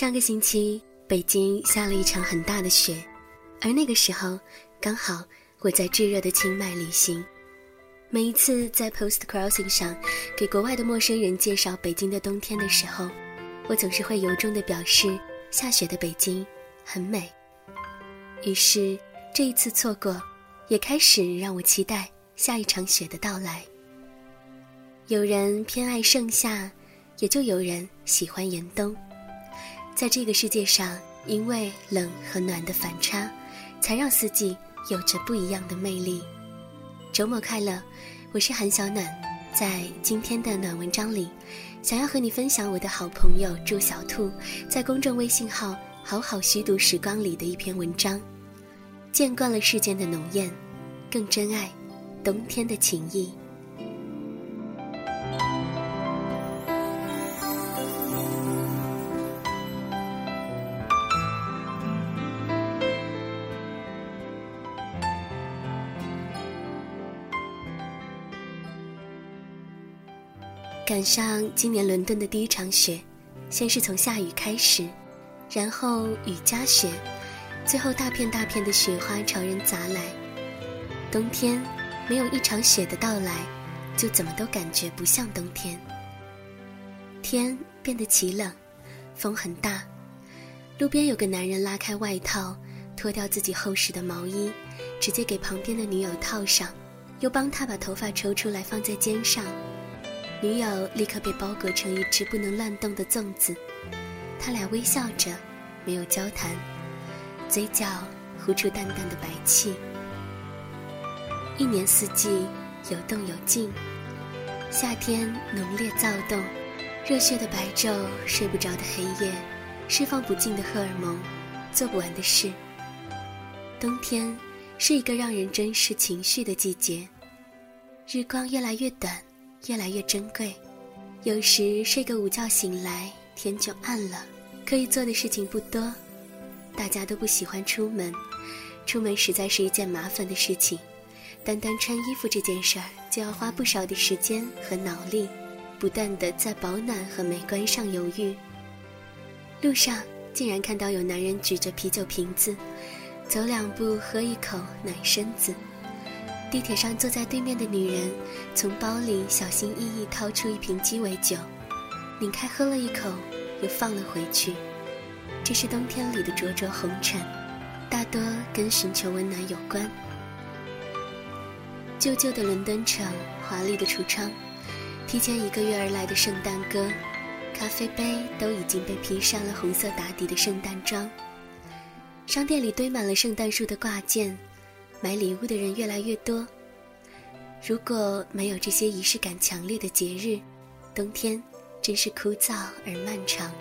上个星期，北京下了一场很大的雪，而那个时候，刚好我在炙热的清迈旅行。每一次在 Post Crossing 上给国外的陌生人介绍北京的冬天的时候，我总是会由衷的表示，下雪的北京很美。于是这一次错过，也开始让我期待下一场雪的到来。有人偏爱盛夏，也就有人喜欢严冬。在这个世界上，因为冷和暖的反差，才让四季有着不一样的魅力。周末快乐，我是韩小暖，在今天的暖文章里，想要和你分享我的好朋友祝小兔在公众微信号“好好虚度时光”里的一篇文章。见惯了世间的浓艳，更珍爱冬天的情谊。赶上今年伦敦的第一场雪，先是从下雨开始，然后雨夹雪，最后大片大片的雪花朝人砸来。冬天没有一场雪的到来，就怎么都感觉不像冬天。天变得奇冷，风很大。路边有个男人拉开外套，脱掉自己厚实的毛衣，直接给旁边的女友套上，又帮他把头发抽出来放在肩上。女友立刻被包裹成一只不能乱动的粽子，他俩微笑着，没有交谈，嘴角呼出淡淡的白气。一年四季有动有静，夏天浓烈躁动，热血的白昼，睡不着的黑夜，释放不尽的荷尔蒙，做不完的事。冬天是一个让人珍视情绪的季节，日光越来越短。越来越珍贵，有时睡个午觉醒来，天就暗了，可以做的事情不多，大家都不喜欢出门，出门实在是一件麻烦的事情，单单穿衣服这件事儿就要花不少的时间和脑力，不断的在保暖和美观上犹豫。路上竟然看到有男人举着啤酒瓶子，走两步喝一口暖身子。地铁上坐在对面的女人，从包里小心翼翼掏出一瓶鸡尾酒，拧开喝了一口，又放了回去。这是冬天里的灼灼红尘，大多跟寻求温暖有关。旧旧的伦敦城，华丽的橱窗，提前一个月而来的圣诞歌，咖啡杯都已经被披上了红色打底的圣诞装。商店里堆满了圣诞树的挂件。买礼物的人越来越多。如果没有这些仪式感强烈的节日，冬天真是枯燥而漫长。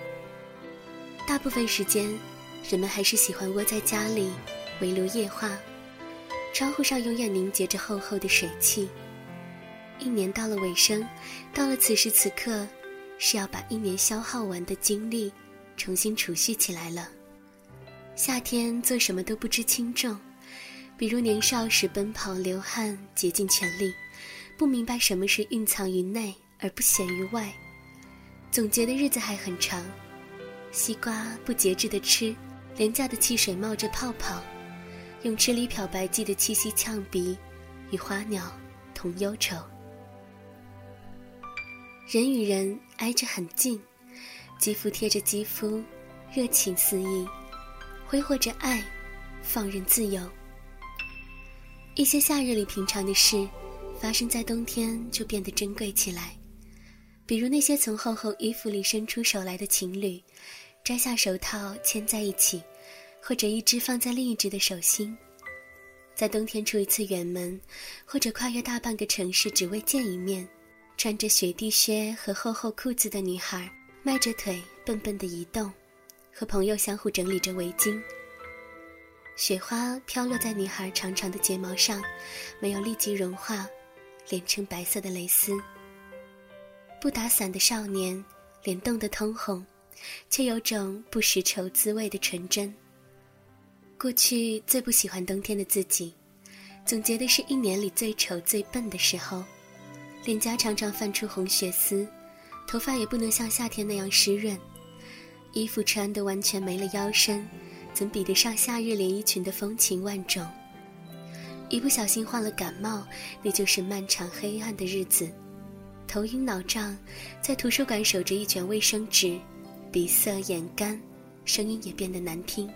大部分时间，人们还是喜欢窝在家里，围炉夜话。窗户上永远凝结着厚厚的水汽。一年到了尾声，到了此时此刻，是要把一年消耗完的精力重新储蓄起来了。夏天做什么都不知轻重。比如年少时奔跑流汗竭尽全力，不明白什么是蕴藏于内而不显于外，总觉得日子还很长。西瓜不节制的吃，廉价的汽水冒着泡泡，泳池里漂白剂的气息呛鼻，与花鸟同忧愁。人与人挨着很近，肌肤贴着肌肤，热情四溢，挥霍着爱，放任自由。一些夏日里平常的事，发生在冬天就变得珍贵起来。比如那些从厚厚衣服里伸出手来的情侣，摘下手套牵在一起，或者一只放在另一只的手心。在冬天出一次远门，或者跨越大半个城市只为见一面，穿着雪地靴和厚厚裤子的女孩，迈着腿笨笨的移动，和朋友相互整理着围巾。雪花飘落在女孩长长的睫毛上，没有立即融化，连成白色的蕾丝。不打伞的少年，脸冻得通红，却有种不识愁滋味的纯真。过去最不喜欢冬天的自己，总觉得是一年里最丑最笨的时候，脸颊常常泛出红血丝，头发也不能像夏天那样湿润，衣服穿得完全没了腰身，怎比得上夏日连衣裙的风情万种？一不小心患了感冒，那就是漫长黑暗的日子，头晕脑胀，在图书馆守着一卷卫生纸，鼻塞眼干，声音也变得难听。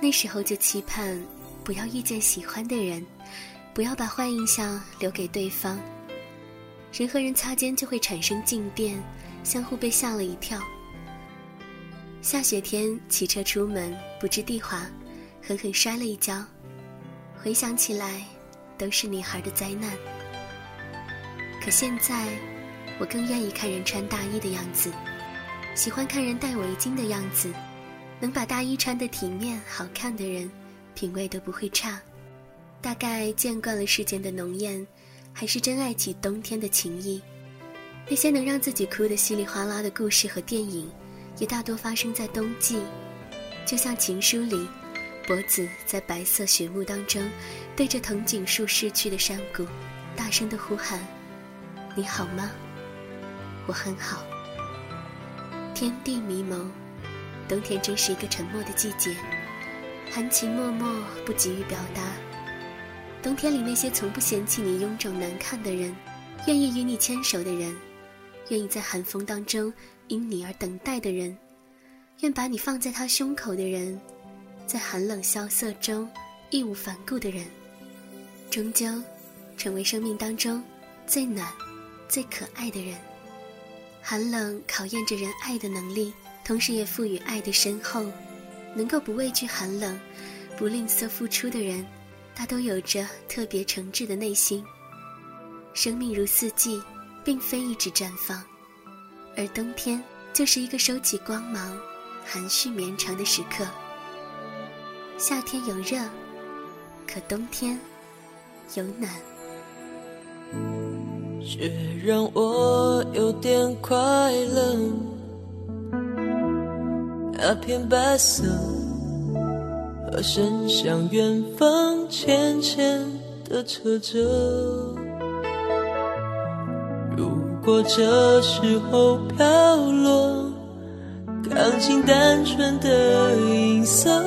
那时候就期盼，不要遇见喜欢的人，不要把坏印象留给对方。人和人擦肩就会产生静电，相互被吓了一跳。下雪天骑车出门，不知地滑，狠狠摔了一跤。回想起来，都是女孩的灾难。可现在，我更愿意看人穿大衣的样子，喜欢看人戴围巾的样子。能把大衣穿得体面好看的人，品味都不会差。大概见惯了世间的浓艳，还是真爱起冬天的情谊。那些能让自己哭得稀里哗啦的故事和电影，也大多发生在冬季。就像情书里。脖子在白色雪雾当中，对着藤井树逝去的山谷，大声的呼喊：“你好吗？我很好。”天地迷蒙，冬天真是一个沉默的季节，含情脉脉，不急于表达。冬天里那些从不嫌弃你臃肿难看的人，愿意与你牵手的人，愿意在寒风当中因你而等待的人，愿把你放在他胸口的人。在寒冷萧瑟中义无反顾的人，终究成为生命当中最暖、最可爱的人。寒冷考验着人爱的能力，同时也赋予爱的深厚。能够不畏惧寒冷、不吝啬付出的人，大都有着特别诚挚的内心。生命如四季，并非一直绽放，而冬天就是一个收起光芒、含蓄绵长的时刻。夏天有热，可冬天有暖。却让我有点快乐。那片白色，和伸向远方浅浅的车辙。如果这时候飘落，钢琴单纯的音色。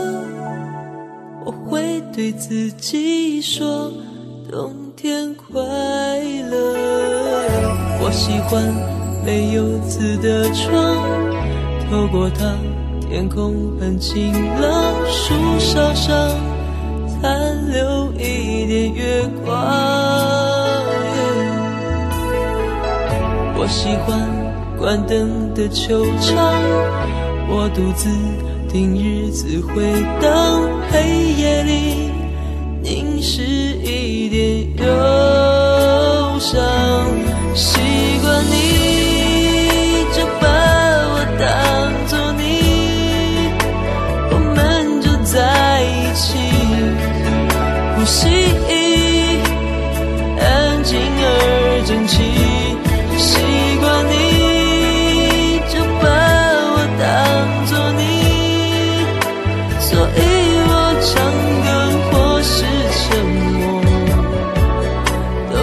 我会对自己说，冬天快乐。我喜欢没有字的窗，透过它，天空很晴朗，树梢上残留一点月光。我喜欢关灯的球场，我独自。听日子回荡，黑夜里凝视一点忧伤。习惯你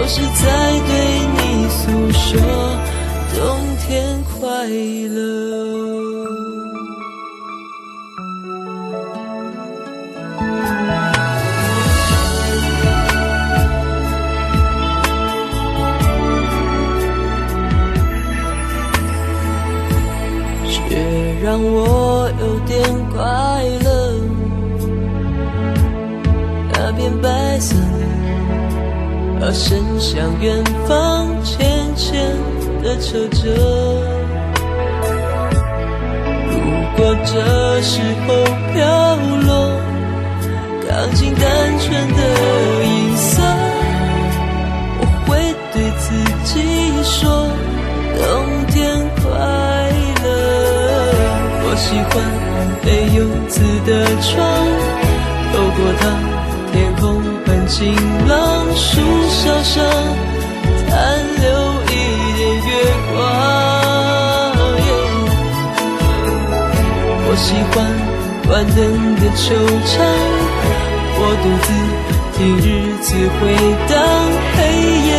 我是在对你诉说冬天快乐。却让我有点快乐。而伸向远方浅浅的车辙。如果这时候飘落，钢琴单纯的音色，我会对自己说，冬天快乐。我。喜欢没有字的窗，透过它，晴朗，树梢上残留一点月光。我喜欢关灯的惆怅，我独自听日子回荡，黑夜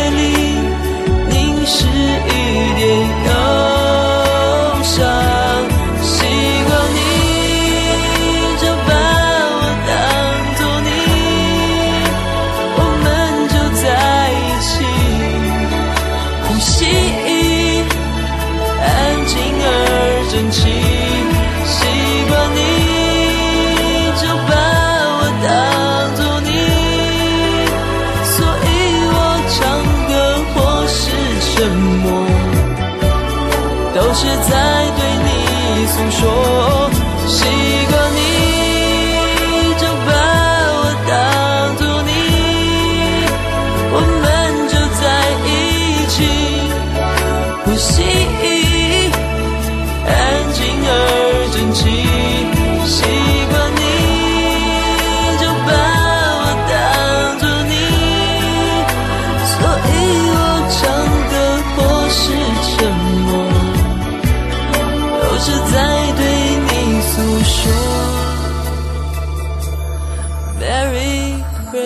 都是在对你诉说习惯你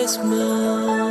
Christmas.